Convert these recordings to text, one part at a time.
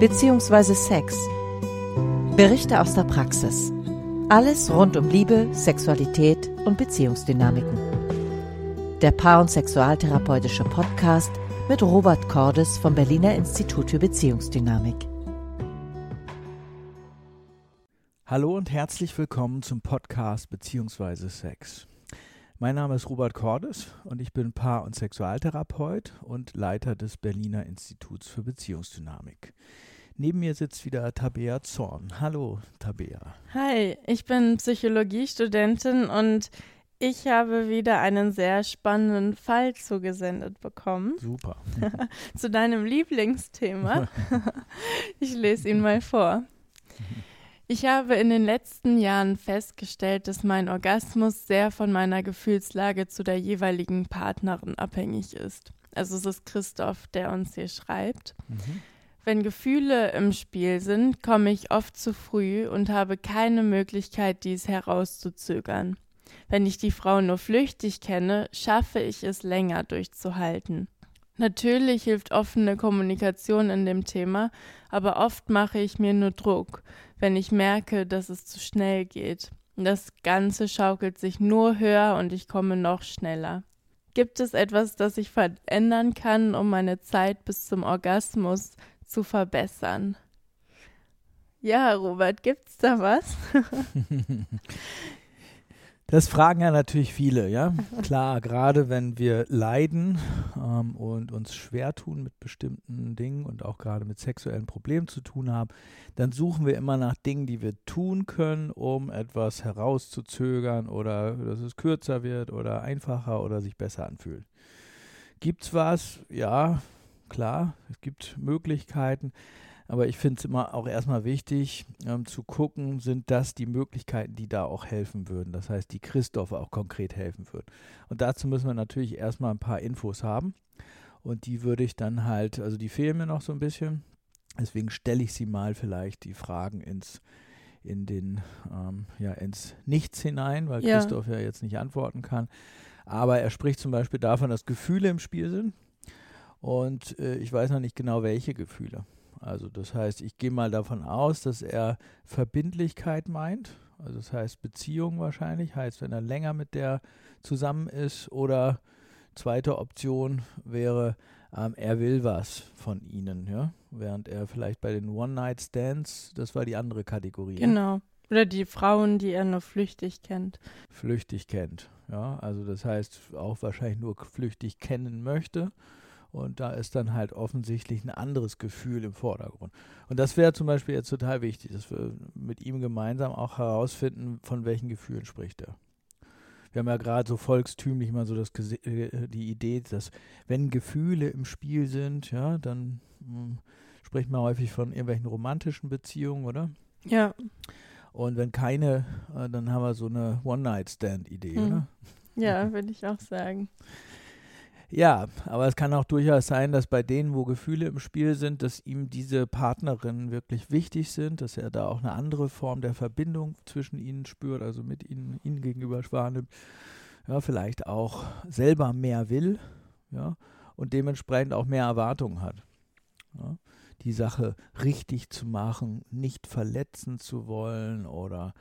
bzw. Sex. Berichte aus der Praxis. Alles rund um Liebe, Sexualität und Beziehungsdynamiken. Der Paar- und Sexualtherapeutische Podcast mit Robert Cordes vom Berliner Institut für Beziehungsdynamik. Hallo und herzlich willkommen zum Podcast bzw. Sex. Mein Name ist Robert Cordes und ich bin Paar- und Sexualtherapeut und Leiter des Berliner Instituts für Beziehungsdynamik. Neben mir sitzt wieder Tabea Zorn. Hallo, Tabea. Hi, ich bin Psychologiestudentin und ich habe wieder einen sehr spannenden Fall zugesendet bekommen. Super. Zu deinem Lieblingsthema. ich lese ihn mal vor. Ich habe in den letzten Jahren festgestellt, dass mein Orgasmus sehr von meiner Gefühlslage zu der jeweiligen Partnerin abhängig ist. Also es ist Christoph, der uns hier schreibt. Mhm. Wenn Gefühle im Spiel sind, komme ich oft zu früh und habe keine Möglichkeit, dies herauszuzögern. Wenn ich die Frau nur flüchtig kenne, schaffe ich es länger durchzuhalten. Natürlich hilft offene Kommunikation in dem Thema, aber oft mache ich mir nur Druck, wenn ich merke, dass es zu schnell geht. Das Ganze schaukelt sich nur höher und ich komme noch schneller. Gibt es etwas, das ich verändern kann, um meine Zeit bis zum Orgasmus zu verbessern? Ja, Robert, gibt's da was? Das fragen ja natürlich viele, ja. Klar, gerade wenn wir leiden ähm, und uns schwer tun mit bestimmten Dingen und auch gerade mit sexuellen Problemen zu tun haben, dann suchen wir immer nach Dingen, die wir tun können, um etwas herauszuzögern oder dass es kürzer wird oder einfacher oder sich besser anfühlt. Gibt's was? Ja, klar, es gibt Möglichkeiten. Aber ich finde es immer auch erstmal wichtig ähm, zu gucken, sind das die Möglichkeiten, die da auch helfen würden. Das heißt, die Christoph auch konkret helfen würden. Und dazu müssen wir natürlich erstmal ein paar Infos haben. Und die würde ich dann halt, also die fehlen mir noch so ein bisschen. Deswegen stelle ich sie mal vielleicht die Fragen ins, in den, ähm, ja, ins Nichts hinein, weil Ja. Christoph ja jetzt nicht antworten kann. Aber er spricht zum Beispiel davon, dass Gefühle im Spiel sind. Und äh, ich weiß noch nicht genau, welche Gefühle. Also das heißt, ich gehe mal davon aus, dass er Verbindlichkeit meint. Also das heißt Beziehung wahrscheinlich. Heißt, wenn er länger mit der zusammen ist. Oder zweite Option wäre, ähm, er will was von ihnen. Ja? Während er vielleicht bei den One-Night-Stands, das war die andere Kategorie. Genau. Oder die Frauen, die er nur flüchtig kennt. flüchtig kennt. Ja, also das heißt auch wahrscheinlich nur flüchtig kennen möchte. Und da ist dann halt offensichtlich ein anderes Gefühl im Vordergrund. Und das wäre zum Beispiel jetzt total wichtig, dass wir mit ihm gemeinsam auch herausfinden, von welchen Gefühlen spricht er. Wir haben ja gerade so volkstümlich mal so das, äh, die Idee, dass wenn Gefühle im Spiel sind, ja, dann mh, spricht man häufig von irgendwelchen romantischen Beziehungen, oder? Ja. Und wenn keine, äh, dann haben wir so eine One-Night-Stand-Idee, Hm. oder? Ja, würde ich auch sagen. Ja, aber es kann auch durchaus sein, dass bei denen, wo Gefühle im Spiel sind, dass ihm diese Partnerinnen wirklich wichtig sind, dass er da auch eine andere Form der Verbindung zwischen ihnen spürt, also mit ihnen, ihnen gegenüber wahrnimmt. Ja, vielleicht auch selber mehr will, ja, und dementsprechend auch mehr Erwartungen hat. Ja, die Sache richtig zu machen, nicht verletzen zu wollen oder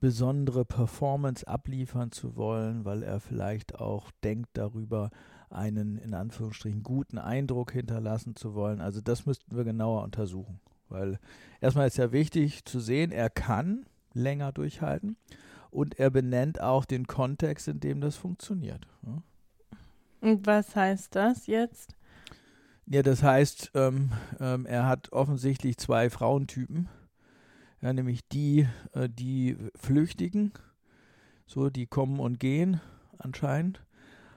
besondere Performance abliefern zu wollen, weil er vielleicht auch denkt darüber, einen in Anführungsstrichen guten Eindruck hinterlassen zu wollen. Also das müssten wir genauer untersuchen, weil erstmal ist ja wichtig zu sehen, er kann länger durchhalten und er benennt auch den Kontext, in dem das funktioniert. Ja. Und was heißt das jetzt? Ja, das heißt, ähm, ähm, er hat offensichtlich zwei Frauentypen, ja, nämlich die, äh, die Flüchtigen, so die kommen und gehen anscheinend.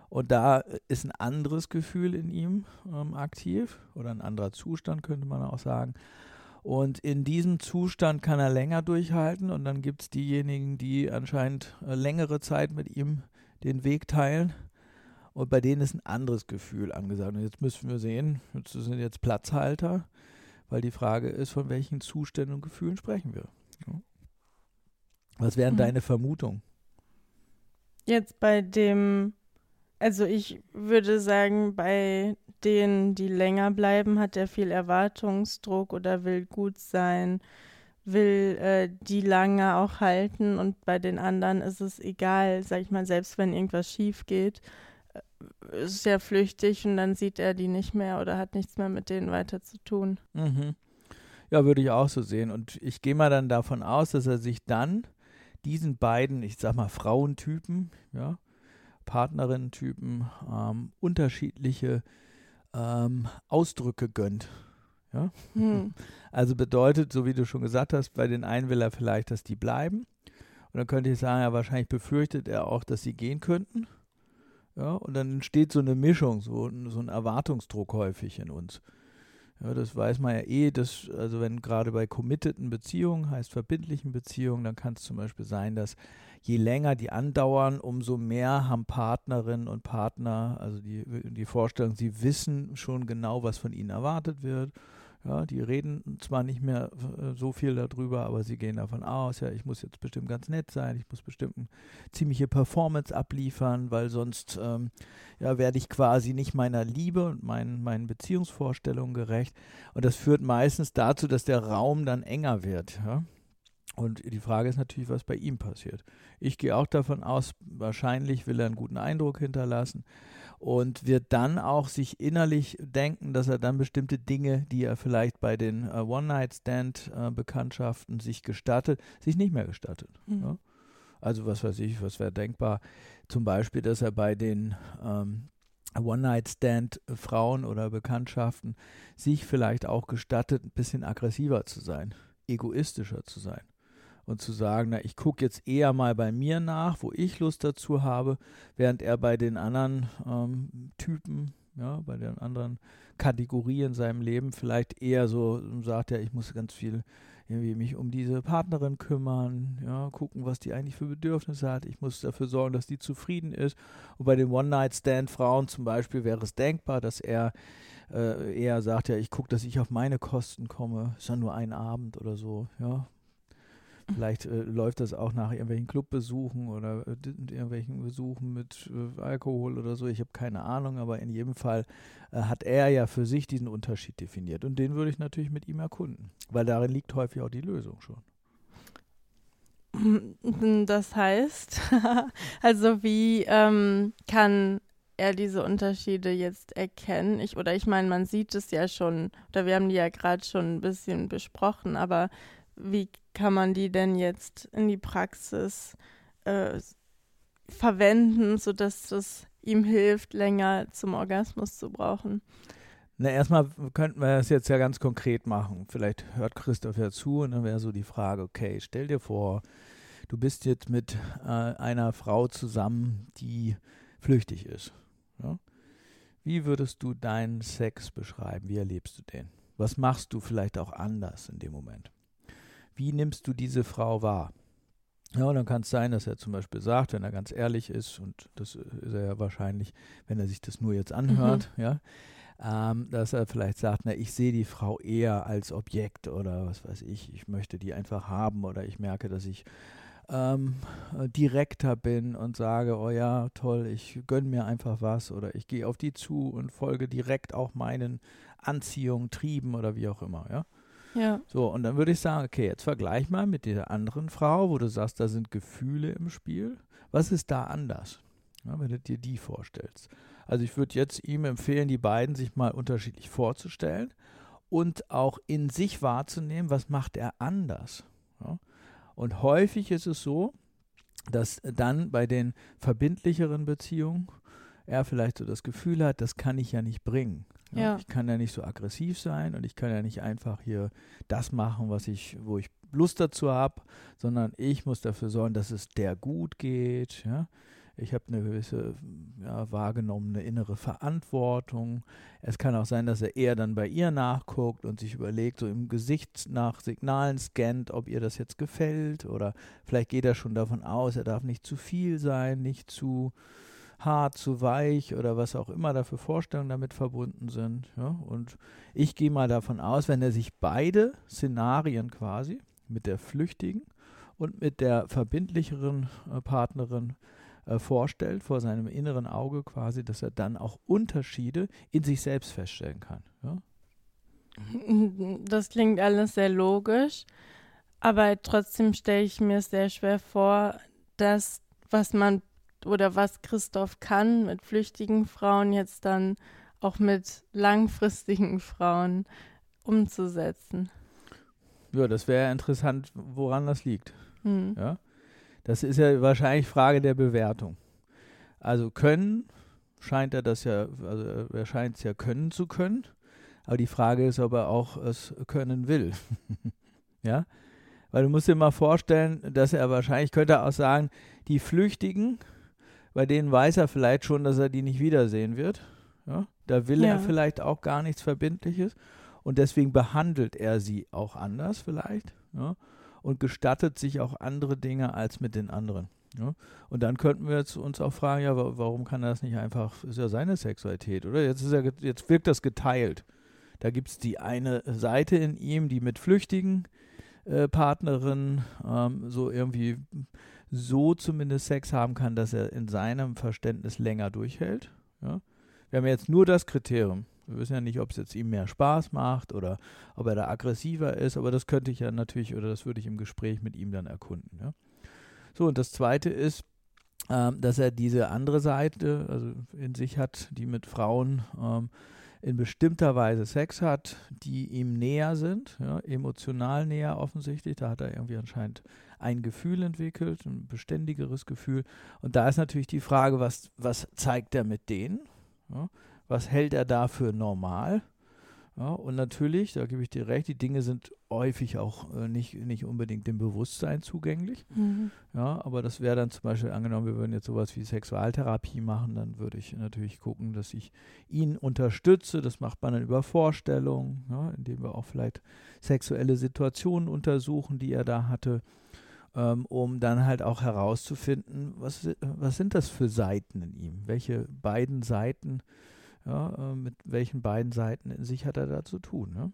Und da ist ein anderes Gefühl in ihm ähm, aktiv oder ein anderer Zustand, könnte man auch sagen. Und in diesem Zustand kann er länger durchhalten und dann gibt es diejenigen, die anscheinend äh, längere Zeit mit ihm den Weg teilen. Und bei denen ist ein anderes Gefühl angesagt. Und jetzt müssen wir sehen, das sind jetzt Platzhalter, weil die Frage ist, von welchen Zuständen und Gefühlen sprechen wir. Ja. Was wären Mhm. deine Vermutungen? Jetzt bei dem Also ich würde sagen, bei denen, die länger bleiben, hat er viel Erwartungsdruck oder will gut sein, will äh, die lange auch halten und bei den anderen ist es egal, sag ich mal, selbst wenn irgendwas schief geht, äh, ist er flüchtig und dann sieht er die nicht mehr oder hat nichts mehr mit denen weiter zu tun. Mhm. Ja, würde ich auch so sehen. Und ich gehe mal dann davon aus, dass er sich dann diesen beiden, ich sag mal, Frauentypen, ja, Partnerinnen-Typen, ähm, unterschiedliche ähm, Ausdrücke gönnt. Ja? Hm. Also bedeutet, so wie du schon gesagt hast, bei den einen will er vielleicht, dass die bleiben. Und dann könnte ich sagen, ja, wahrscheinlich befürchtet er auch, dass sie gehen könnten. Ja, und dann entsteht so eine Mischung, so, so ein Erwartungsdruck häufig in uns. Ja, das weiß man ja eh, dass, also wenn gerade bei committeden Beziehungen, heißt verbindlichen Beziehungen, dann kann es zum Beispiel sein, dass je länger die andauern, umso mehr haben Partnerinnen und Partner, also die, die Vorstellung, sie wissen schon genau, was von ihnen erwartet wird ja, die reden zwar nicht mehr äh, so viel darüber, aber sie gehen davon aus, ja, ich muss jetzt bestimmt ganz nett sein, ich muss bestimmt eine ziemliche Performance abliefern, weil sonst ähm, ja, werde ich quasi nicht meiner Liebe und meinen, meinen Beziehungsvorstellungen gerecht. Und das führt meistens dazu, dass der Raum dann enger wird. Ja? Und die Frage ist natürlich, was bei ihm passiert. Ich gehe auch davon aus, wahrscheinlich will er einen guten Eindruck hinterlassen und wird dann auch sich innerlich denken, dass er dann bestimmte Dinge, die er vielleicht bei den äh, One-Night-Stand-Bekanntschaften sich gestattet, sich nicht mehr gestattet. Mhm. Ja? Also was weiß ich, was wäre denkbar? Zum Beispiel, dass er bei den ähm, One-Night-Stand-Frauen oder Bekanntschaften sich vielleicht auch gestattet, ein bisschen aggressiver zu sein, egoistischer zu sein und zu sagen, na, ich gucke jetzt eher mal bei mir nach, wo ich Lust dazu habe, während er bei den anderen ähm, Typen, ja, bei den anderen Kategorien in seinem Leben vielleicht eher so sagt, ja, ich muss ganz viel irgendwie mich um diese Partnerin kümmern, ja, gucken, was die eigentlich für Bedürfnisse hat. Ich muss dafür sorgen, dass die zufrieden ist. Und bei den One-Night-Stand-Frauen zum Beispiel wäre es denkbar, dass er äh, eher sagt, ja, ich gucke, dass ich auf meine Kosten komme. Ist ja nur ein Abend oder so, ja. Vielleicht äh, läuft das auch nach irgendwelchen Clubbesuchen oder äh, irgendwelchen Besuchen mit äh, Alkohol oder so. Ich habe keine Ahnung, aber in jedem Fall äh, hat er ja für sich diesen Unterschied definiert. Und den würde ich natürlich mit ihm erkunden, weil darin liegt häufig auch die Lösung schon. Das heißt, also wie ähm, kann er diese Unterschiede jetzt erkennen? Ich, oder ich meine, man sieht es ja schon, oder wir haben die ja gerade schon ein bisschen besprochen, aber wie kann man die denn jetzt in die Praxis äh, verwenden, sodass es ihm hilft, länger zum Orgasmus zu brauchen? Na, erstmal könnten wir das jetzt ja ganz konkret machen. Vielleicht hört Christoph ja zu und dann wäre so die Frage, okay, stell dir vor, du bist jetzt mit äh, einer Frau zusammen, die flüchtig ist. Ja? Wie würdest du deinen Sex beschreiben? Wie erlebst du den? Was machst du vielleicht auch anders in dem Moment? Wie nimmst du diese Frau wahr? Ja, und dann kann es sein, dass er zum Beispiel sagt, wenn er ganz ehrlich ist, und das ist er ja wahrscheinlich, wenn er sich das nur jetzt anhört, mhm. ja, ähm, dass er vielleicht sagt, na, ich sehe die Frau eher als Objekt oder was weiß ich, ich möchte die einfach haben oder ich merke, dass ich ähm, direkter bin und sage, oh ja, toll, ich gönne mir einfach was oder ich gehe auf die zu und folge direkt auch meinen Anziehungen, Trieben oder wie auch immer, ja. Ja. So, und dann würde ich sagen, okay, jetzt vergleich mal mit dieser anderen Frau, wo du sagst, da sind Gefühle im Spiel. Was ist da anders, ja, wenn du dir die vorstellst? Also ich würde jetzt ihm empfehlen, die beiden sich mal unterschiedlich vorzustellen und auch in sich wahrzunehmen, was macht er anders. Ja? Und häufig ist es so, dass dann bei den verbindlicheren Beziehungen er vielleicht so das Gefühl hat, das kann ich ja nicht bringen. Ja. Ich kann ja nicht so aggressiv sein und ich kann ja nicht einfach hier das machen, was ich, wo ich Lust dazu habe, sondern ich muss dafür sorgen, dass es der gut geht. Ja? Ich habe eine gewisse ja, wahrgenommene innere Verantwortung. Es kann auch sein, dass er eher dann bei ihr nachguckt und sich überlegt, so im Gesicht nach Signalen scannt, ob ihr das jetzt gefällt. Oder vielleicht geht er schon davon aus, er darf nicht zu viel sein, nicht zu hart, zu weich oder was auch immer da für Vorstellungen damit verbunden sind. Ja? Und ich gehe mal davon aus, wenn er sich beide Szenarien quasi mit der Flüchtigen und mit der verbindlicheren äh, Partnerin äh, vorstellt, vor seinem inneren Auge quasi, dass er dann auch Unterschiede in sich selbst feststellen kann. Ja? Das klingt alles sehr logisch, aber trotzdem stelle ich mir sehr schwer vor, dass was man oder was Christoph kann mit flüchtigen Frauen jetzt dann auch mit langfristigen Frauen umzusetzen. Ja, das wäre interessant, woran das liegt. Hm. Ja? Das ist ja wahrscheinlich Frage der Bewertung. Also können scheint er das ja, also er scheint es ja können zu können. Aber die Frage ist, ob er auch es können will. ja? Weil du musst dir mal vorstellen, dass er wahrscheinlich könnte auch sagen, die Flüchtigen, bei denen weiß er vielleicht schon, dass er die nicht wiedersehen wird. Ja? Da will ja. er vielleicht auch gar nichts Verbindliches. Und deswegen behandelt er sie auch anders vielleicht. Ja? Und gestattet sich auch andere Dinge als mit den anderen. Ja? Und dann könnten wir jetzt uns auch fragen, ja, warum kann er das nicht einfach, ist ja seine Sexualität, oder? Jetzt, ist er, jetzt wirkt das geteilt. Da gibt es die eine Seite in ihm, die mit flüchtigen äh, Partnerinnen ähm, so irgendwie so zumindest Sex haben kann, dass er in seinem Verständnis länger durchhält. Ja? Wir haben jetzt nur das Kriterium. Wir wissen ja nicht, ob es jetzt ihm mehr Spaß macht oder ob er da aggressiver ist, aber das könnte ich ja natürlich oder das würde ich im Gespräch mit ihm dann erkunden. Ja? So, und das Zweite ist, ähm, dass er diese andere Seite also in sich hat, die mit Frauen ähm, in bestimmter Weise Sex hat, die ihm näher sind, ja, emotional näher offensichtlich. Da hat er irgendwie anscheinend ein Gefühl entwickelt, ein beständigeres Gefühl. Und da ist natürlich die Frage, was, was zeigt er mit denen? Ja, was hält er da für normal? Ja, und natürlich, da gebe ich dir recht, die Dinge sind häufig auch äh, nicht, nicht unbedingt dem Bewusstsein zugänglich. Mhm. Ja, aber das wäre dann zum Beispiel angenommen, wir würden jetzt sowas wie Sexualtherapie machen, dann würde ich natürlich gucken, dass ich ihn unterstütze. Das macht man dann über Vorstellungen, ja, indem wir auch vielleicht sexuelle Situationen untersuchen, die er da hatte, ähm, um dann halt auch herauszufinden, was, was sind das für Seiten in ihm? Welche beiden Seiten ja, äh, mit welchen beiden Seiten in sich hat er da zu tun? Ne?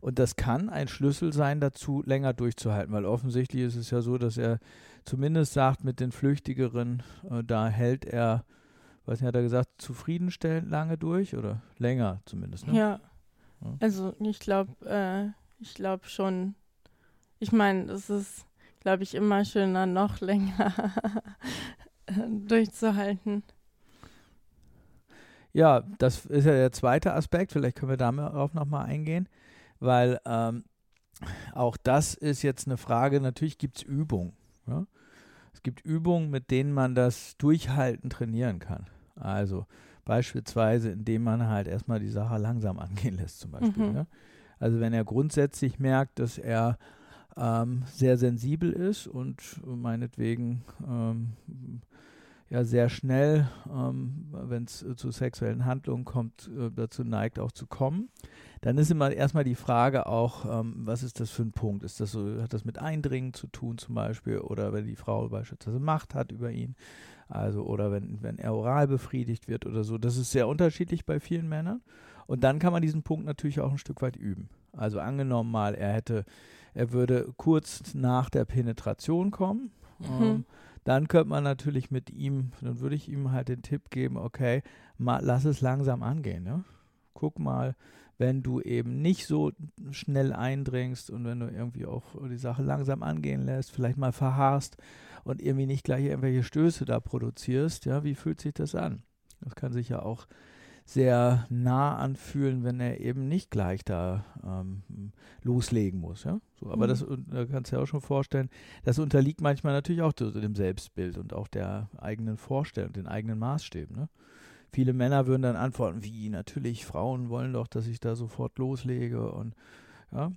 Und das kann ein Schlüssel sein, dazu länger durchzuhalten, weil offensichtlich ist es ja so, dass er zumindest sagt, mit den Flüchtigeren, äh, da hält er, was hat er gesagt, zufriedenstellend lange durch oder länger zumindest. Ne? Ja. ja. Also ich glaube, äh, ich glaube schon. Ich meine, es ist, glaube ich, immer schöner, noch länger durchzuhalten. Ja, das ist ja der zweite Aspekt. Vielleicht können wir darauf nochmal eingehen, weil ähm, auch das ist jetzt eine Frage. Natürlich gibt es Übungen. Ja? Es gibt Übungen, mit denen man das Durchhalten trainieren kann. Also beispielsweise, indem man halt erstmal die Sache langsam angehen lässt, zum Beispiel. Mhm. Ja? Also wenn er grundsätzlich merkt, dass er ähm, sehr sensibel ist und meinetwegen ähm, ja sehr schnell, ähm, wenn es äh, zu sexuellen Handlungen kommt, äh, dazu neigt auch zu kommen. Dann ist immer erstmal die Frage auch, ähm, was ist das für ein Punkt? Ist das so, hat das mit Eindringen zu tun zum Beispiel oder wenn die Frau beispielsweise Macht hat über ihn, also oder wenn, wenn er oral befriedigt wird oder so. Das ist sehr unterschiedlich bei vielen Männern. Und dann kann man diesen Punkt natürlich auch ein Stück weit üben. Also angenommen mal, er hätte, er würde kurz nach der Penetration kommen. Mhm. Ähm, dann könnte man natürlich mit ihm, dann würde ich ihm halt den Tipp geben, okay, mal, lass es langsam angehen. Ne? Guck mal, wenn du eben nicht so schnell eindringst und wenn du irgendwie auch die Sache langsam angehen lässt, vielleicht mal verharrst und irgendwie nicht gleich irgendwelche Stöße da produzierst, ja, wie fühlt sich das an? Das kann sich ja auch sehr nah anfühlen, wenn er eben nicht gleich da ähm, loslegen muss. Ja? So, aber mhm. das da kannst du dir auch schon vorstellen, das unterliegt manchmal natürlich auch dem Selbstbild und auch der eigenen Vorstellung, den eigenen Maßstäben. Ne? Viele Männer würden dann antworten, wie natürlich, Frauen wollen doch, dass ich da sofort loslege und ja,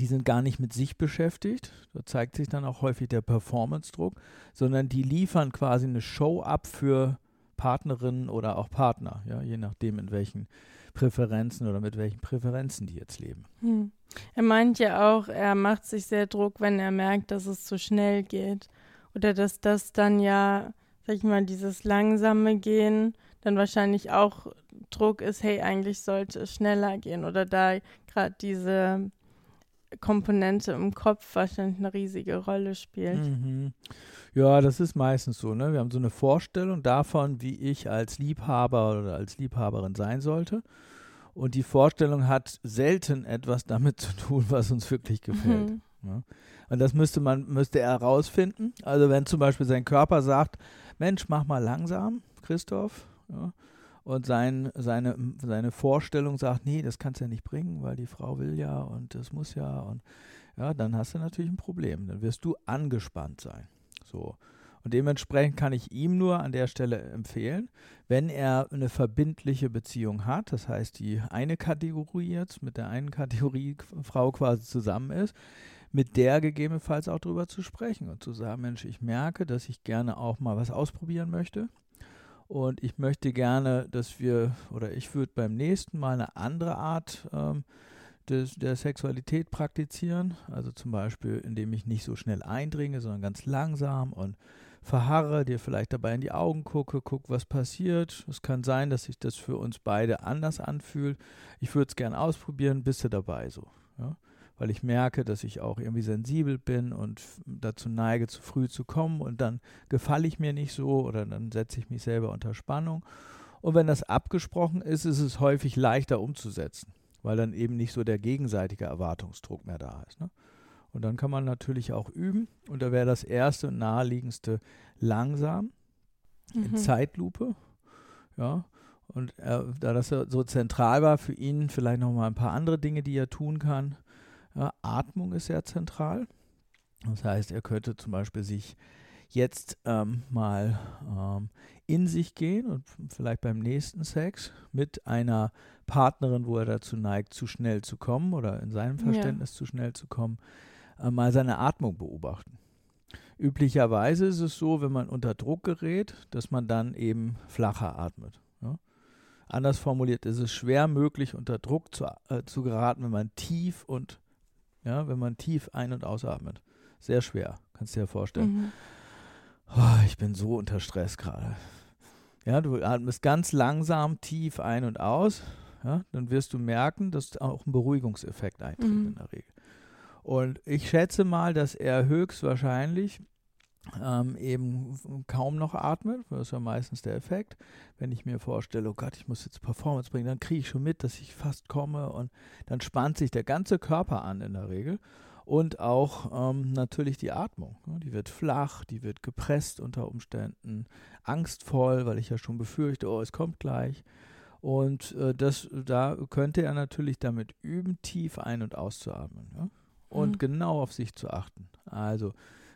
die sind gar nicht mit sich beschäftigt. Da zeigt sich dann auch häufig der Performance-Druck, sondern die liefern quasi eine Show ab für Partnerinnen oder auch Partner, ja, je nachdem, in welchen Präferenzen oder mit welchen Präferenzen die jetzt leben. Hm. Er meint ja auch, er macht sich sehr Druck, wenn er merkt, dass es zu schnell geht. Oder dass das dann ja, sag ich mal, dieses langsame Gehen dann wahrscheinlich auch Druck ist, hey, eigentlich sollte es schneller gehen. Oder da gerade diese Komponente im Kopf wahrscheinlich eine riesige Rolle spielt. Mhm. Ja, das ist meistens so. Ne? Wir haben so eine Vorstellung davon, wie ich als Liebhaber oder als Liebhaberin sein sollte. Und die Vorstellung hat selten etwas damit zu tun, was uns wirklich gefällt. Mhm. Ne? Und das müsste man, müsste er herausfinden. Also wenn zum Beispiel sein Körper sagt, Mensch, mach mal langsam, Christoph, ja, und sein, seine, seine Vorstellung sagt, nee, das kannst du ja nicht bringen, weil die Frau will ja und das muss ja und ja, dann hast du natürlich ein Problem. Dann wirst du angespannt sein. So. Und dementsprechend kann ich ihm nur an der Stelle empfehlen, wenn er eine verbindliche Beziehung hat, das heißt die eine Kategorie jetzt mit der einen Kategorie Frau quasi zusammen ist, mit der gegebenenfalls auch drüber zu sprechen und zu sagen, Mensch, ich merke, dass ich gerne auch mal was ausprobieren möchte. Und ich möchte gerne, dass wir, oder ich würde beim nächsten Mal eine andere Art ähm, des, der Sexualität praktizieren. Also zum Beispiel, indem ich nicht so schnell eindringe, sondern ganz langsam und verharre, dir vielleicht dabei in die Augen gucke, guck, was passiert. Es kann sein, dass sich das für uns beide anders anfühlt. Ich würde es gerne ausprobieren, bist du dabei so. Ja? Weil ich merke, dass ich auch irgendwie sensibel bin und dazu neige, zu früh zu kommen und dann gefalle ich mir nicht so oder dann setze ich mich selber unter Spannung. Und wenn das abgesprochen ist, ist es häufig leichter umzusetzen weil dann eben nicht so der gegenseitige Erwartungsdruck mehr da ist. Ne? Und dann kann man natürlich auch üben. Und da wäre das erste und naheliegendste langsam mhm. in Zeitlupe. Ja. Und er, da das so zentral war für ihn, vielleicht noch mal ein paar andere Dinge, die er tun kann. Ja, Atmung ist sehr zentral. Das heißt, er könnte zum Beispiel sich jetzt ähm, mal ähm, in sich gehen und vielleicht beim nächsten Sex mit einer Partnerin, wo er dazu neigt, zu schnell zu kommen oder in seinem Verständnis ja. zu schnell zu kommen, äh, mal seine Atmung beobachten. Üblicherweise ist es so, wenn man unter Druck gerät, dass man dann eben flacher atmet. Ja? Anders formuliert ist es schwer möglich, unter Druck zu, äh, zu geraten, wenn man tief und ja, wenn man tief ein- und ausatmet. Sehr schwer, kannst du dir vorstellen. Mhm. Oh, ich bin so unter Stress gerade. Ja, du atmest ganz langsam tief ein und aus. Ja, dann wirst du merken, dass auch ein Beruhigungseffekt eintritt mhm. in der Regel. Und ich schätze mal, dass er höchstwahrscheinlich ähm, eben kaum noch atmet. Das ist ja meistens der Effekt. Wenn ich mir vorstelle, oh Gott, ich muss jetzt Performance bringen, dann kriege ich schon mit, dass ich fast komme und dann spannt sich der ganze Körper an in der Regel und auch ähm, natürlich die Atmung. Ne? Die wird flach, die wird gepresst unter Umständen, angstvoll, weil ich ja schon befürchte, oh, es kommt gleich. Und äh, das, da könnte er natürlich damit üben, tief ein- und auszuatmen. Ja? Und mhm. genau auf sich zu achten. Also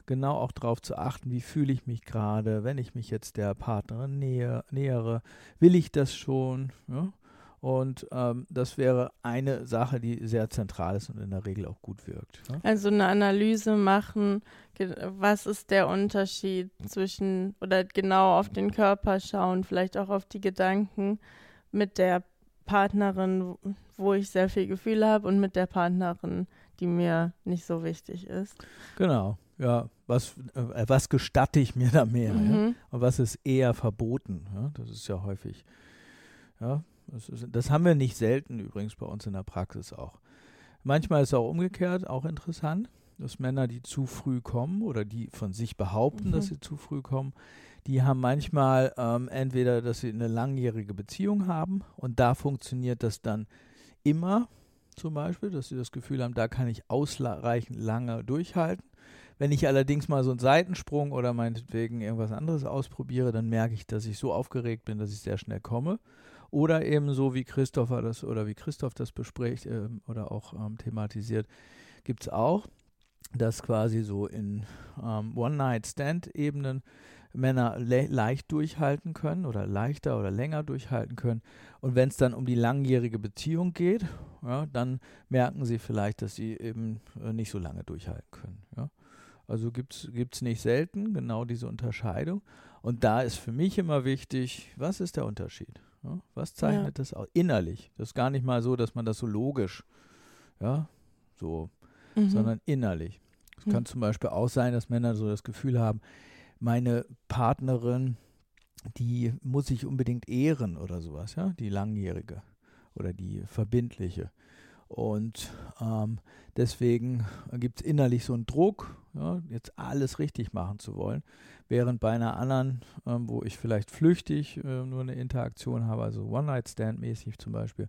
genau auch darauf zu achten, wie fühle ich mich gerade, wenn ich mich jetzt der Partnerin nähe, nähere, will ich das schon? Ja? Und ähm, das wäre eine Sache, die sehr zentral ist und in der Regel auch gut wirkt. Ne? Also eine Analyse machen, was ist der Unterschied zwischen oder genau auf den Körper schauen, vielleicht auch auf die Gedanken mit der Partnerin, wo ich sehr viel Gefühl habe und mit der Partnerin, die mir nicht so wichtig ist. Genau, ja. Was, äh, was gestatte ich mir da mehr? Mhm. Ja? Und was ist eher verboten? Ja? Das ist ja häufig. Ja, das, ist, das haben wir nicht selten übrigens bei uns in der Praxis auch. Manchmal ist es auch umgekehrt, auch interessant, dass Männer, die zu früh kommen oder die von sich behaupten, mhm. dass sie zu früh kommen, die haben manchmal ähm, entweder, dass sie eine langjährige Beziehung haben und da funktioniert das dann immer zum Beispiel, dass sie das Gefühl haben, da kann ich ausreichend lange durchhalten. Wenn ich allerdings mal so einen Seitensprung oder meinetwegen irgendwas anderes ausprobiere, dann merke ich, dass ich so aufgeregt bin, dass ich sehr schnell komme. Oder eben so wie Christopher das oder wie Christoph das bespricht äh, oder auch ähm, thematisiert, gibt es auch, dass quasi so in ähm, One-Night-Stand-Ebenen Männer le leicht durchhalten können oder leichter oder länger durchhalten können. Und wenn es dann um die langjährige Beziehung geht, ja, dann merken sie vielleicht, dass sie eben äh, nicht so lange durchhalten können. Ja. Also gibt es nicht selten genau diese Unterscheidung. Und da ist für mich immer wichtig, was ist der Unterschied? Ja, was zeichnet ja. das aus? Innerlich. Das ist gar nicht mal so, dass man das so logisch, ja, so, mhm. sondern innerlich. Es mhm. kann zum Beispiel auch sein, dass Männer so das Gefühl haben, meine Partnerin, die muss ich unbedingt ehren oder sowas, ja, die langjährige oder die verbindliche. Und ähm, deswegen gibt es innerlich so einen Druck, ja, jetzt alles richtig machen zu wollen. Während bei einer anderen, ähm, wo ich vielleicht flüchtig äh, nur eine Interaktion habe, also One-Night-Stand-mäßig zum Beispiel,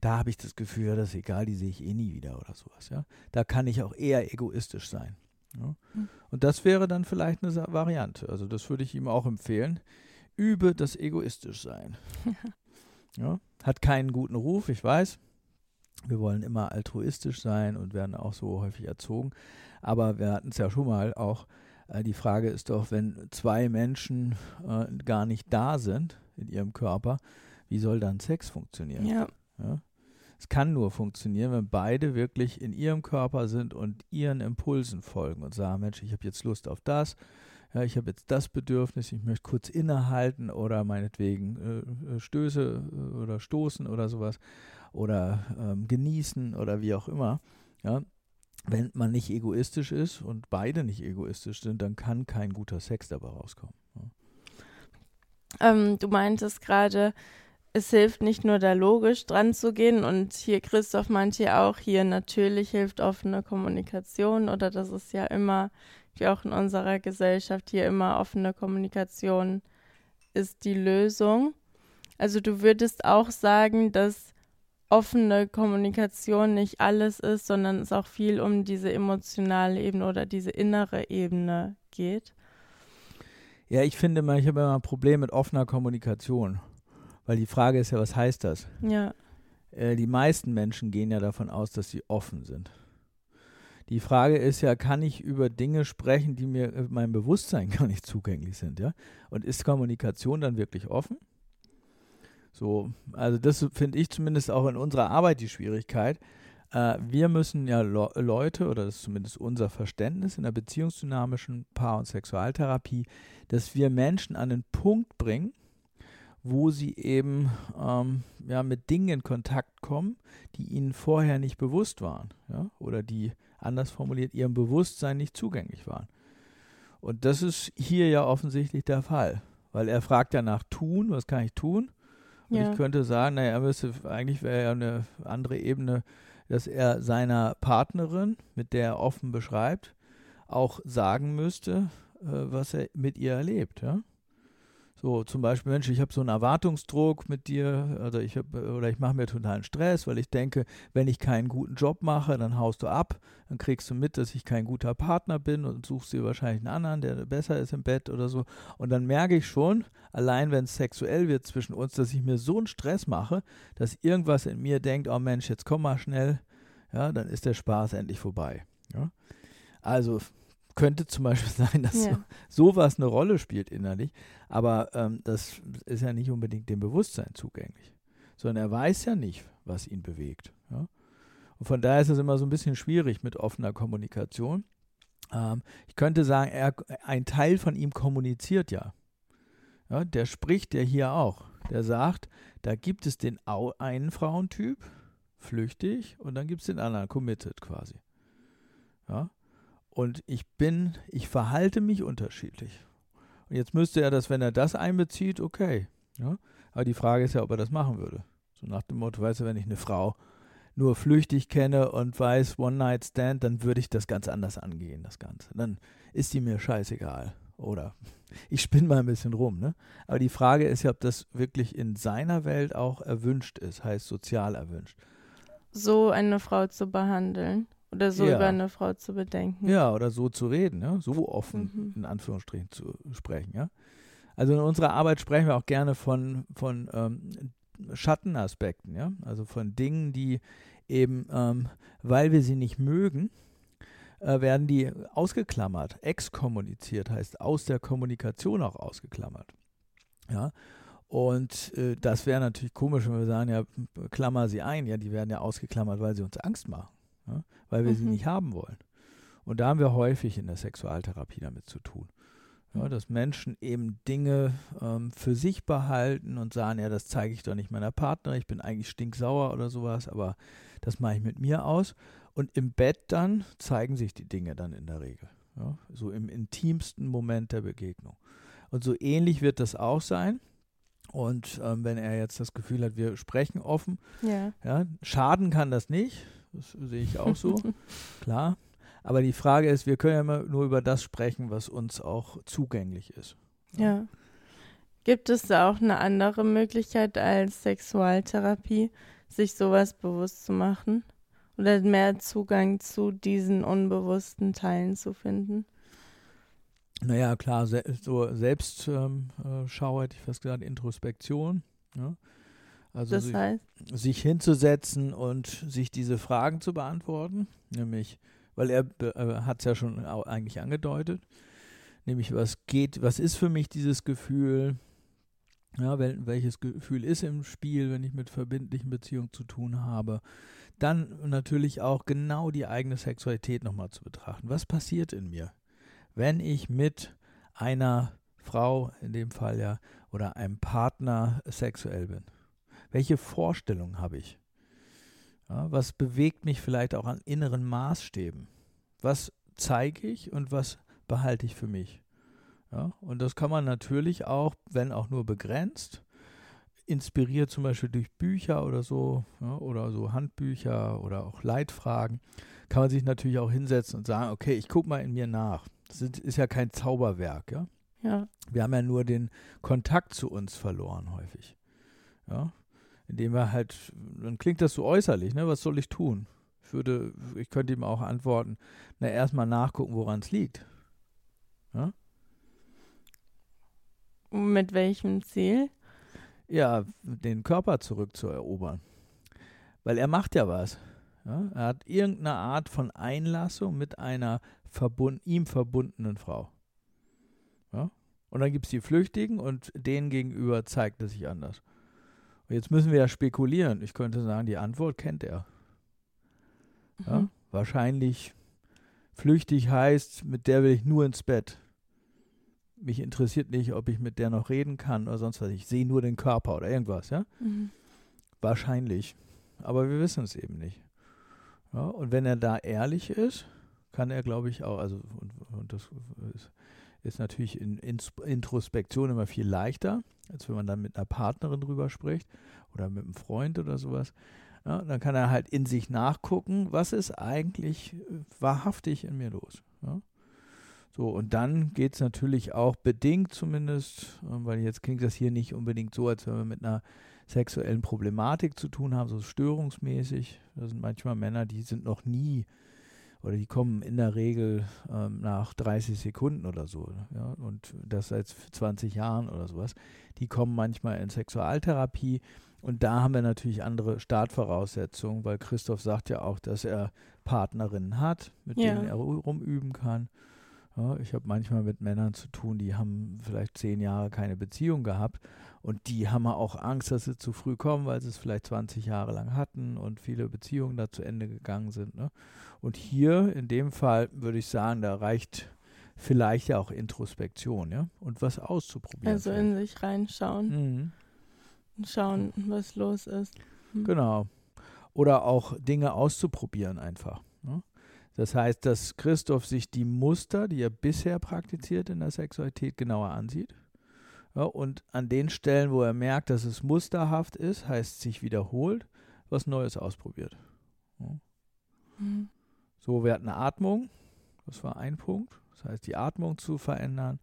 da habe ich das Gefühl, ja, das ist egal, die sehe ich eh nie wieder oder sowas. Ja? Da kann ich auch eher egoistisch sein. Ja? Mhm. Und das wäre dann vielleicht eine Variante. Also das würde ich ihm auch empfehlen. Übe das egoistisch sein. ja? Hat keinen guten Ruf, ich weiß. Wir wollen immer altruistisch sein und werden auch so häufig erzogen. Aber wir hatten es ja schon mal auch, äh, die Frage ist doch, wenn zwei Menschen äh, gar nicht da sind in ihrem Körper, wie soll dann Sex funktionieren? Ja. ja. Es kann nur funktionieren, wenn beide wirklich in ihrem Körper sind und ihren Impulsen folgen und sagen, Mensch, ich habe jetzt Lust auf das, ja, ich habe jetzt das Bedürfnis, ich möchte kurz innehalten oder meinetwegen äh, äh Stöße äh, oder stoßen oder sowas oder ähm, genießen oder wie auch immer. Ja, wenn man nicht egoistisch ist und beide nicht egoistisch sind, dann kann kein guter Sex dabei rauskommen. Ja. Ähm, du meintest gerade, es hilft nicht nur da logisch dran zu gehen und hier Christoph meint ja auch, hier natürlich hilft offene Kommunikation oder das ist ja immer, wie auch in unserer Gesellschaft, hier immer offene Kommunikation ist die Lösung. Also du würdest auch sagen, dass offene Kommunikation nicht alles ist, sondern es auch viel um diese emotionale Ebene oder diese innere Ebene geht. Ja, ich finde mal, ich habe immer ein Problem mit offener Kommunikation, weil die Frage ist ja, was heißt das? Ja. Äh, die meisten Menschen gehen ja davon aus, dass sie offen sind. Die Frage ist ja, kann ich über Dinge sprechen, die mir in meinem Bewusstsein gar nicht zugänglich sind, ja? Und ist Kommunikation dann wirklich offen? So, also das finde ich zumindest auch in unserer Arbeit die Schwierigkeit. Äh, wir müssen ja Le Leute, oder das ist zumindest unser Verständnis in der beziehungsdynamischen Paar- und Sexualtherapie, dass wir Menschen an den Punkt bringen, wo sie eben ähm, ja, mit Dingen in Kontakt kommen, die ihnen vorher nicht bewusst waren, ja, oder die anders formuliert ihrem Bewusstsein nicht zugänglich waren. Und das ist hier ja offensichtlich der Fall, weil er fragt ja nach tun, was kann ich tun? Ja. ich könnte sagen, naja, er müsste, eigentlich wäre ja eine andere Ebene, dass er seiner Partnerin, mit der er offen beschreibt, auch sagen müsste, äh, was er mit ihr erlebt, ja. So, zum Beispiel, Mensch, ich habe so einen Erwartungsdruck mit dir, also ich habe, oder ich mache mir totalen Stress, weil ich denke, wenn ich keinen guten Job mache, dann haust du ab, dann kriegst du mit, dass ich kein guter Partner bin und suchst dir wahrscheinlich einen anderen, der besser ist im Bett oder so. Und dann merke ich schon, allein wenn es sexuell wird zwischen uns, dass ich mir so einen Stress mache, dass irgendwas in mir denkt, oh Mensch, jetzt komm mal schnell, ja, dann ist der Spaß endlich vorbei. Ja? Also könnte zum Beispiel sein, dass ja. so, sowas eine Rolle spielt innerlich, aber ähm, das ist ja nicht unbedingt dem Bewusstsein zugänglich, sondern er weiß ja nicht, was ihn bewegt. Ja? Und von daher ist es immer so ein bisschen schwierig mit offener Kommunikation. Ähm, ich könnte sagen, er, ein Teil von ihm kommuniziert ja. ja. Der spricht ja hier auch. Der sagt, da gibt es den einen Frauentyp, flüchtig, und dann gibt es den anderen, committed quasi. Ja. Und ich bin, ich verhalte mich unterschiedlich. Und jetzt müsste er das, wenn er das einbezieht, okay. Ja? Aber die Frage ist ja, ob er das machen würde. So nach dem Motto, weißt du, wenn ich eine Frau nur flüchtig kenne und weiß, One-Night-Stand, dann würde ich das ganz anders angehen, das Ganze. Dann ist die mir scheißegal. Oder ich spinne mal ein bisschen rum. Ne? Aber die Frage ist ja, ob das wirklich in seiner Welt auch erwünscht ist, heißt sozial erwünscht. So eine Frau zu behandeln. Oder so ja. über eine Frau zu bedenken. Ja, oder so zu reden, ja? so offen mhm. in Anführungsstrichen zu sprechen. Ja? Also in unserer Arbeit sprechen wir auch gerne von, von ähm, Schattenaspekten, ja? also von Dingen, die eben, ähm, weil wir sie nicht mögen, äh, werden die ausgeklammert, exkommuniziert, heißt aus der Kommunikation auch ausgeklammert. Ja, und äh, das wäre natürlich komisch, wenn wir sagen, ja, klammer sie ein. Ja, die werden ja ausgeklammert, weil sie uns Angst machen ja, weil wir mhm. sie nicht haben wollen. Und da haben wir häufig in der Sexualtherapie damit zu tun. Ja, dass Menschen eben Dinge ähm, für sich behalten und sagen, ja, das zeige ich doch nicht meiner Partnerin, ich bin eigentlich stinksauer oder sowas, aber das mache ich mit mir aus. Und im Bett dann zeigen sich die Dinge dann in der Regel. Ja, so im intimsten Moment der Begegnung. Und so ähnlich wird das auch sein. Und ähm, wenn er jetzt das Gefühl hat, wir sprechen offen, ja. ja. schaden kann das nicht, Das sehe ich auch so, klar. Aber die Frage ist, wir können ja immer nur über das sprechen, was uns auch zugänglich ist. Ja. Gibt es da auch eine andere Möglichkeit als Sexualtherapie, sich sowas bewusst zu machen? Oder mehr Zugang zu diesen unbewussten Teilen zu finden? Naja, klar, se so Selbstschau ähm, äh, hätte ich fast gesagt, Introspektion. Ja? Also das sich, heißt? sich hinzusetzen und sich diese Fragen zu beantworten, nämlich, weil er äh, hat es ja schon eigentlich angedeutet, nämlich was geht, was ist für mich dieses Gefühl, ja, wel, welches Gefühl ist im Spiel, wenn ich mit verbindlichen Beziehungen zu tun habe, dann natürlich auch genau die eigene Sexualität nochmal zu betrachten. Was passiert in mir, wenn ich mit einer Frau, in dem Fall ja, oder einem Partner sexuell bin? Welche Vorstellungen habe ich? Ja, was bewegt mich vielleicht auch an inneren Maßstäben? Was zeige ich und was behalte ich für mich? Ja, und das kann man natürlich auch, wenn auch nur begrenzt, inspiriert zum Beispiel durch Bücher oder so, ja, oder so Handbücher oder auch Leitfragen, kann man sich natürlich auch hinsetzen und sagen, okay, ich gucke mal in mir nach. Das ist, ist ja kein Zauberwerk, ja? ja. Wir haben ja nur den Kontakt zu uns verloren häufig. Ja, indem wir halt, dann klingt das so äußerlich, ne? Was soll ich tun? Ich würde, ich könnte ihm auch antworten, na erstmal nachgucken, woran es liegt. Ja? Mit welchem Ziel? Ja, den Körper zurückzuerobern. Weil er macht ja was. Ja? Er hat irgendeine Art von Einlassung mit einer verbund ihm verbundenen Frau. Ja? Und dann gibt es die Flüchtigen und denen gegenüber zeigt er sich anders. Jetzt müssen wir ja spekulieren. Ich könnte sagen, die Antwort kennt er. Ja? Mhm. Wahrscheinlich flüchtig heißt, mit der will ich nur ins Bett mich interessiert nicht, ob ich mit der noch reden kann oder sonst was. Ich sehe nur den Körper oder irgendwas, ja? Mhm. Wahrscheinlich. Aber wir wissen es eben nicht. Ja, und wenn er da ehrlich ist, kann er, glaube ich, auch, also, und, und das ist, ist natürlich in, in, Introspektion immer viel leichter, als wenn man dann mit einer Partnerin drüber spricht oder mit einem Freund oder sowas. Ja, dann kann er halt in sich nachgucken, was ist eigentlich wahrhaftig in mir los. Ja? So, und dann geht es natürlich auch bedingt zumindest, ähm, weil jetzt klingt das hier nicht unbedingt so, als wenn wir mit einer sexuellen Problematik zu tun haben, so störungsmäßig. Das sind manchmal Männer, die sind noch nie oder die kommen in der Regel ähm, nach 30 Sekunden oder so, ja, und das seit 20 Jahren oder sowas. Die kommen manchmal in Sexualtherapie und da haben wir natürlich andere Startvoraussetzungen, weil Christoph sagt ja auch, dass er Partnerinnen hat, mit ja. denen er rumüben kann. Ja, ich habe manchmal mit Männern zu tun, die haben vielleicht zehn Jahre keine Beziehung gehabt und die haben auch Angst, dass sie zu früh kommen, weil sie es vielleicht 20 Jahre lang hatten und viele Beziehungen da zu Ende gegangen sind. Ne? Und hier in dem Fall würde ich sagen, da reicht vielleicht ja auch Introspektion, ja, und was auszuprobieren. Also in sich reinschauen mhm. und schauen, was los ist. Mhm. Genau. Oder auch Dinge auszuprobieren einfach. Das heißt, dass Christoph sich die Muster, die er bisher praktiziert in der Sexualität, genauer ansieht. Ja, und an den Stellen, wo er merkt, dass es musterhaft ist, heißt sich wiederholt, was Neues ausprobiert. Ja. Mhm. So, wir hatten eine Atmung, das war ein Punkt. Das heißt, die Atmung zu verändern,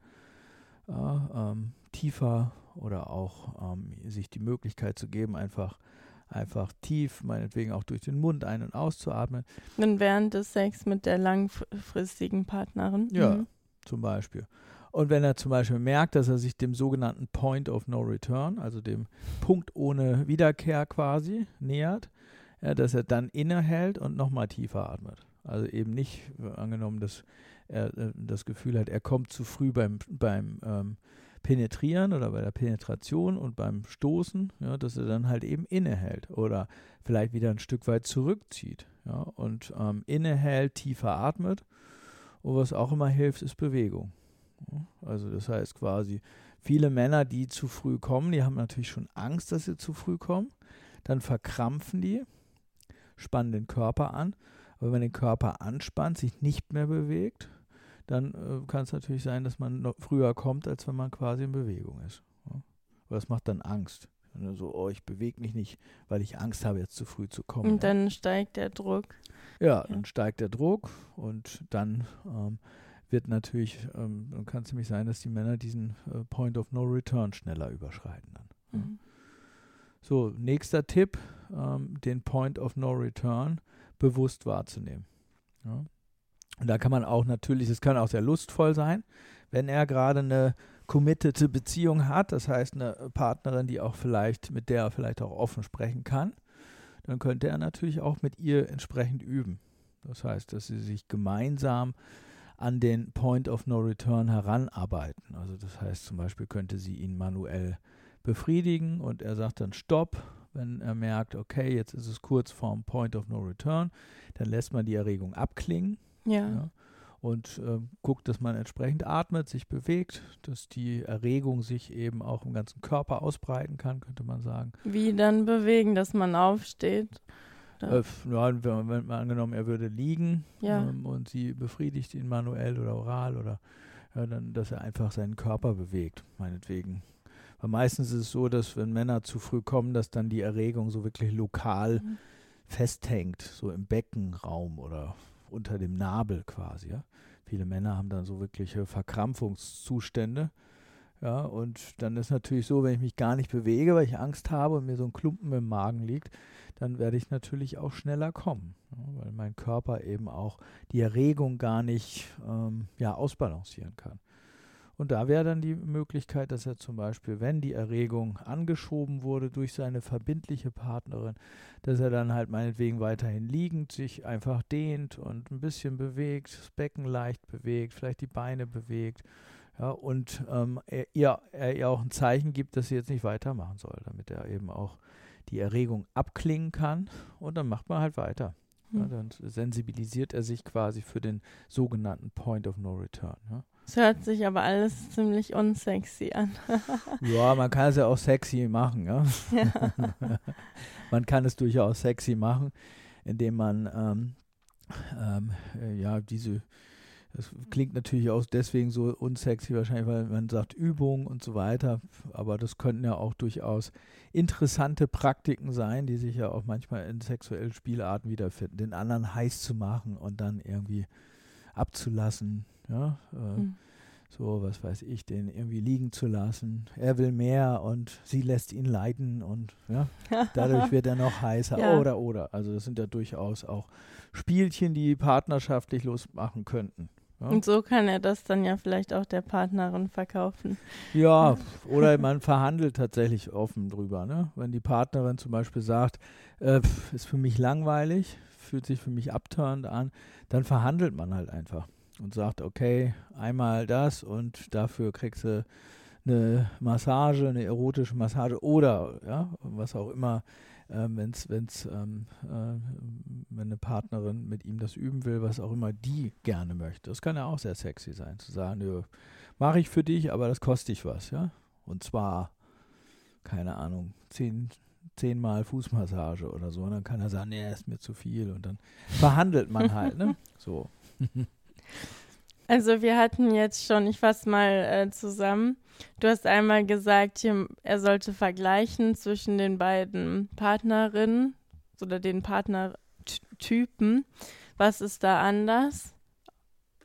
ja, ähm, tiefer oder auch ähm, sich die Möglichkeit zu geben, einfach einfach tief, meinetwegen auch durch den Mund ein- und auszuatmen. Und während des Sex mit der langfristigen Partnerin. Ja, mhm. zum Beispiel. Und wenn er zum Beispiel merkt, dass er sich dem sogenannten Point of No Return, also dem Punkt ohne Wiederkehr quasi, nähert, ja, dass er dann innehält und nochmal tiefer atmet. Also eben nicht, angenommen, dass er äh, das Gefühl hat, er kommt zu früh beim, beim ähm, Penetrieren oder bei der Penetration und beim Stoßen, ja, dass er dann halt eben innehält oder vielleicht wieder ein Stück weit zurückzieht ja, und ähm, innehält, tiefer atmet. Und was auch immer hilft, ist Bewegung. Also das heißt quasi, viele Männer, die zu früh kommen, die haben natürlich schon Angst, dass sie zu früh kommen. Dann verkrampfen die, spannen den Körper an. Aber wenn man den Körper anspannt, sich nicht mehr bewegt, dann äh, kann es natürlich sein, dass man noch früher kommt, als wenn man quasi in Bewegung ist. Ja? Aber das macht dann Angst. So, oh, ich bewege mich nicht, weil ich Angst habe, jetzt zu früh zu kommen. Und dann ja. steigt der Druck. Ja, ja, dann steigt der Druck und dann ähm, wird natürlich, ähm, dann kann es nämlich sein, dass die Männer diesen äh, Point of No Return schneller überschreiten dann. Mhm. So, nächster Tipp, ähm, den Point of No Return bewusst wahrzunehmen. Ja. Und da kann man auch natürlich, es kann auch sehr lustvoll sein, wenn er gerade eine committete Beziehung hat, das heißt eine Partnerin, die auch vielleicht, mit der er vielleicht auch offen sprechen kann, dann könnte er natürlich auch mit ihr entsprechend üben. Das heißt, dass sie sich gemeinsam an den Point of No Return heranarbeiten. Also das heißt zum Beispiel könnte sie ihn manuell befriedigen und er sagt dann Stopp, wenn er merkt, okay, jetzt ist es kurz vorm Point of No Return, dann lässt man die Erregung abklingen. Ja. ja und äh, guckt, dass man entsprechend atmet, sich bewegt, dass die Erregung sich eben auch im ganzen Körper ausbreiten kann, könnte man sagen. Wie dann bewegen, dass man aufsteht? Äh, ja, wenn, wenn man angenommen, er würde liegen ja. ähm, und sie befriedigt ihn manuell oder oral oder ja, dann, dass er einfach seinen Körper bewegt, meinetwegen. Weil meistens ist es so, dass wenn Männer zu früh kommen, dass dann die Erregung so wirklich lokal mhm. festhängt, so im Beckenraum oder unter dem Nabel quasi. Ja? Viele Männer haben dann so wirkliche Verkrampfungszustände. Ja, und dann ist natürlich so, wenn ich mich gar nicht bewege, weil ich Angst habe und mir so ein Klumpen im Magen liegt, dann werde ich natürlich auch schneller kommen, ja, weil mein Körper eben auch die Erregung gar nicht ähm, ja, ausbalancieren kann. Und da wäre dann die Möglichkeit, dass er zum Beispiel, wenn die Erregung angeschoben wurde durch seine verbindliche Partnerin, dass er dann halt meinetwegen weiterhin liegend sich einfach dehnt und ein bisschen bewegt, das Becken leicht bewegt, vielleicht die Beine bewegt. Ja, und ähm, er, ihr, er ihr auch ein Zeichen gibt, dass sie jetzt nicht weitermachen soll, damit er eben auch die Erregung abklingen kann. Und dann macht man halt weiter. Ja, hm. dann sensibilisiert er sich quasi für den sogenannten Point of No Return. Ja. Es hört sich aber alles ziemlich unsexy an. ja, man kann es ja auch sexy machen, ja. ja. man kann es durchaus sexy machen, indem man ähm, ähm, äh, ja diese das klingt natürlich auch deswegen so unsexy wahrscheinlich, weil man sagt Übung und so weiter, aber das könnten ja auch durchaus interessante Praktiken sein, die sich ja auch manchmal in sexuellen Spielarten wiederfinden, den anderen heiß zu machen und dann irgendwie abzulassen, ja, äh, mhm. so, was weiß ich, den irgendwie liegen zu lassen. Er will mehr und sie lässt ihn leiden und ja, dadurch wird er noch heißer. Ja. Oder, oder. Also das sind ja durchaus auch Spielchen, die partnerschaftlich losmachen könnten. Ja. Und so kann er das dann ja vielleicht auch der Partnerin verkaufen. Ja, oder man verhandelt tatsächlich offen drüber. Ne? Wenn die Partnerin zum Beispiel sagt, äh, ist für mich langweilig, fühlt sich für mich abturnt an, dann verhandelt man halt einfach und sagt, okay, einmal das und dafür kriegst du eine Massage, eine erotische Massage oder ja, was auch immer, ähm, wenn's, wenn's, ähm, äh, wenn eine Partnerin mit ihm das üben will, was auch immer die gerne möchte. Das kann ja auch sehr sexy sein, zu sagen, ja, mache ich für dich, aber das kostet dich was, ja. Und zwar, keine Ahnung, zehn, zehnmal Fußmassage oder so. Und dann kann er sagen, nee, ist mir zu viel. Und dann verhandelt man halt, ne? So. Also wir hatten jetzt schon, ich fasse mal äh, zusammen. Du hast einmal gesagt, hier, er sollte vergleichen zwischen den beiden Partnerinnen oder den Partnertypen. Was ist da anders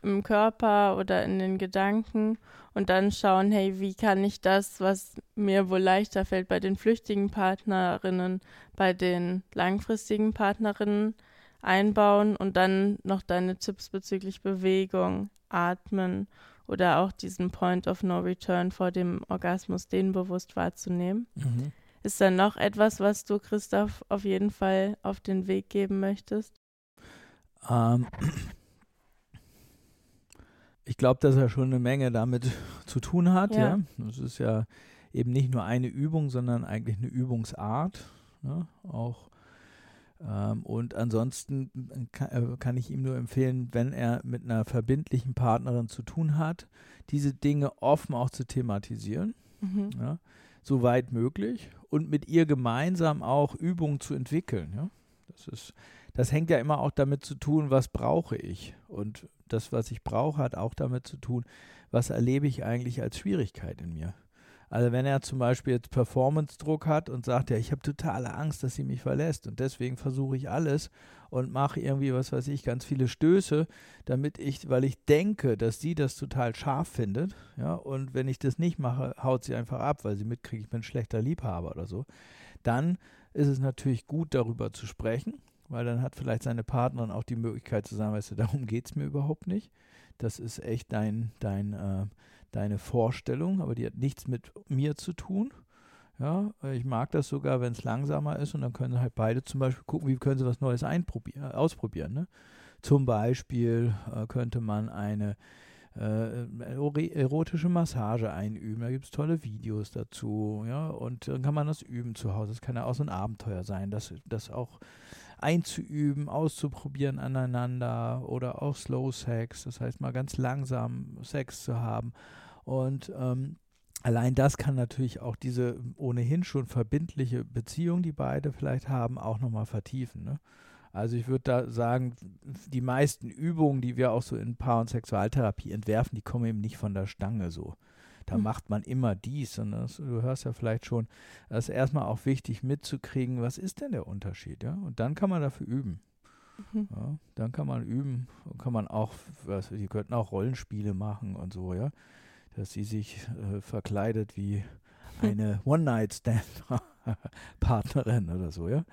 im Körper oder in den Gedanken? Und dann schauen, hey, wie kann ich das, was mir wohl leichter fällt bei den flüchtigen Partnerinnen, bei den langfristigen Partnerinnen einbauen und dann noch deine Tipps bezüglich Bewegung, Atmen oder auch diesen Point of No Return vor dem Orgasmus, den bewusst wahrzunehmen. Mhm. Ist da noch etwas, was du Christoph auf jeden Fall auf den Weg geben möchtest? Ähm, ich glaube, dass er schon eine Menge damit zu tun hat. Ja. ja. Das ist ja eben nicht nur eine Übung, sondern eigentlich eine Übungsart. Ne? Auch und ansonsten kann, äh, kann, ich ihm nur empfehlen, wenn er mit einer verbindlichen Partnerin zu tun hat, diese Dinge offen auch zu thematisieren, mhm. ja, soweit möglich und mit ihr gemeinsam auch Übungen zu entwickeln. Ja. Das, ist, das hängt ja immer auch damit zu tun, was brauche ich. Und das, was ich brauche, hat auch damit zu tun, was erlebe ich eigentlich als Schwierigkeit in mir. Also wenn er zum Beispiel jetzt Performance-Druck hat und sagt, ja, ich habe totale Angst, dass sie mich verlässt und deswegen versuche ich alles und mache irgendwie, was weiß ich, ganz viele Stöße, damit ich, weil ich denke, dass sie das total scharf findet, ja, und wenn ich das nicht mache, haut sie einfach ab, weil sie mitkriegt, ich bin ein schlechter Liebhaber oder so, dann ist es natürlich gut, darüber zu sprechen, weil dann hat vielleicht seine Partnerin auch die Möglichkeit zu sagen, weißt du, darum geht es mir überhaupt nicht. Das ist echt dein, dein, äh, deine Vorstellung, aber die hat nichts mit mir zu tun. Ja, ich mag das sogar, wenn es langsamer ist und dann können halt beide zum Beispiel gucken, wie können sie was Neues ausprobieren. Ne? Zum Beispiel äh, könnte man eine äh, erotische Massage einüben. Da gibt es tolle Videos dazu, ja, und dann kann man das üben zu Hause. Das kann ja auch so ein Abenteuer sein, das, das auch einzuüben, auszuprobieren aneinander oder auch Slow Sex, das heißt mal ganz langsam Sex zu haben. Und ähm, allein das kann natürlich auch diese ohnehin schon verbindliche Beziehung, die beide vielleicht haben, auch nochmal vertiefen. Ne? Also ich würde da sagen, die meisten Übungen, die wir auch so in Paar- und Sexualtherapie entwerfen, die kommen eben nicht von der Stange so. Da mhm. macht man immer dies. Und das, du hörst ja vielleicht schon, das ist erstmal auch wichtig mitzukriegen, was ist denn der Unterschied, ja? Und dann kann man dafür üben. Mhm. Ja, dann kann man üben, kann man auch, was, die könnten auch Rollenspiele machen und so, ja dass sie sich äh, verkleidet wie eine One-Night-Stand-Partnerin oder so, ja.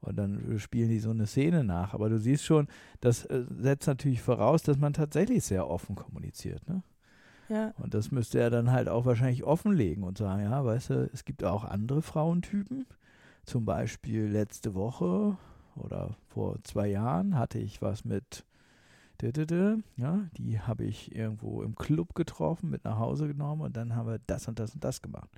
Und dann spielen die so eine Szene nach. Aber du siehst schon, das äh, setzt natürlich voraus, dass man tatsächlich sehr offen kommuniziert, ne? Ja. Und das müsste er dann halt auch wahrscheinlich offenlegen und sagen, ja, weißt du, es gibt auch andere Frauentypen. Zum Beispiel letzte Woche oder vor zwei Jahren hatte ich was mit ja, die habe ich irgendwo im Club getroffen, mit nach Hause genommen und dann haben wir das und das und das gemacht.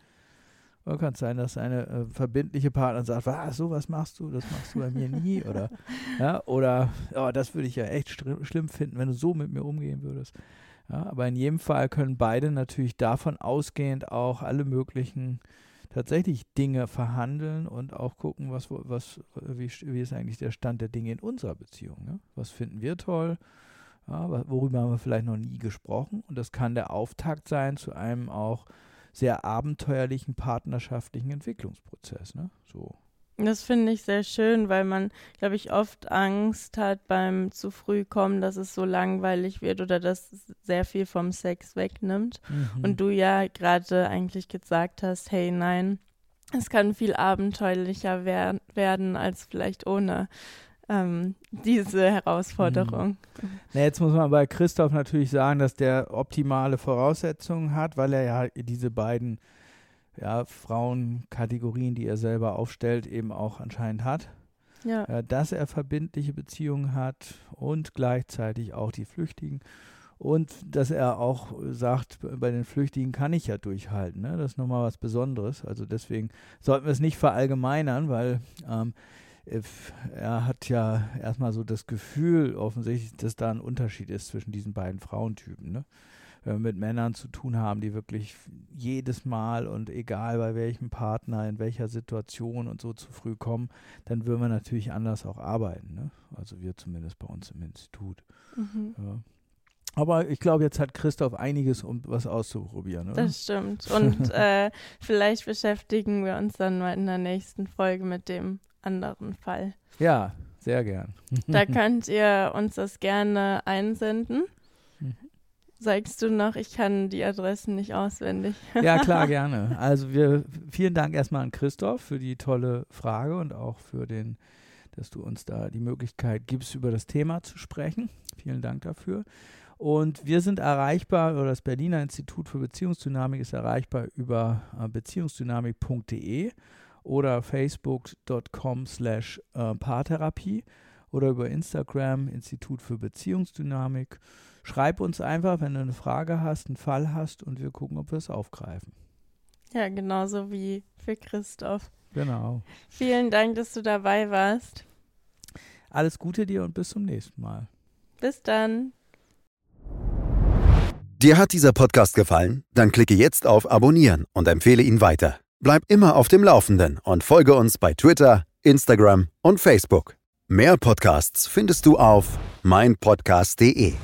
Oder kann es sein, dass eine äh, verbindliche Partner sagt, was, sowas machst du, das machst du bei mir nie, oder, ja, oder, oh, das würde ich ja echt schlimm finden, wenn du so mit mir umgehen würdest. Ja, aber in jedem Fall können beide natürlich davon ausgehend auch alle möglichen tatsächlich Dinge verhandeln und auch gucken, was, was, wie, wie ist eigentlich der Stand der Dinge in unserer Beziehung. Ne? Was finden wir toll? Ja, worüber haben wir vielleicht noch nie gesprochen? Und das kann der Auftakt sein zu einem auch sehr abenteuerlichen partnerschaftlichen Entwicklungsprozess. Ne? So. Das finde ich sehr schön, weil man, glaube ich, oft Angst hat beim zu früh kommen, dass es so langweilig wird oder dass es sehr viel vom Sex wegnimmt. Mhm. Und du ja gerade eigentlich gesagt hast, hey, nein, es kann viel abenteuerlicher wer werden als vielleicht ohne ähm, diese Herausforderung. Mhm. Na, jetzt muss man bei Christoph natürlich sagen, dass der optimale Voraussetzungen hat, weil er ja diese beiden ja, Frauenkategorien, die er selber aufstellt, eben auch anscheinend hat. Ja. Äh, dass er verbindliche Beziehungen hat und gleichzeitig auch die Flüchtigen. Und dass er auch sagt, bei den Flüchtigen kann ich ja durchhalten. Ne? Das ist nochmal was Besonderes. Also deswegen sollten wir es nicht verallgemeinern, weil ähm, er hat ja erstmal so das Gefühl offensichtlich, dass da ein Unterschied ist zwischen diesen beiden Frauentypen. Ne? Wenn wir mit Männern zu tun haben, die wirklich jedes Mal und egal bei welchem Partner, in welcher Situation und so zu früh kommen, dann würden wir natürlich anders auch arbeiten. Ne? Also wir zumindest bei uns im Institut. Mhm. Ja. Aber ich glaube, jetzt hat Christoph einiges, um was auszuprobieren. Oder? Das stimmt. Und äh, vielleicht beschäftigen wir uns dann mal in der nächsten Folge mit dem anderen Fall. Ja, sehr gern. da könnt ihr uns das gerne einsenden. Sagst du noch, ich kann die Adressen nicht auswendig. ja, klar, gerne. Also wir vielen Dank erstmal an Christoph für die tolle Frage und auch für den, dass du uns da die Möglichkeit gibst, über das Thema zu sprechen. Vielen Dank dafür. Und wir sind erreichbar, oder das Berliner Institut für Beziehungsdynamik ist erreichbar über äh, beziehungsdynamik.de oder facebook.com slash äh, Paartherapie oder über Instagram Institut für Beziehungsdynamik. Schreib uns einfach, wenn du eine Frage hast, einen Fall hast und wir gucken, ob wir es aufgreifen. Ja, genauso wie für Christoph. Genau. Vielen Dank, dass du dabei warst. Alles Gute dir und bis zum nächsten Mal. Bis dann. Dir hat dieser Podcast gefallen? Dann klicke jetzt auf Abonnieren und empfehle ihn weiter. Bleib immer auf dem Laufenden und folge uns bei Twitter, Instagram und Facebook. Mehr Podcasts findest du auf meinpodcast.de.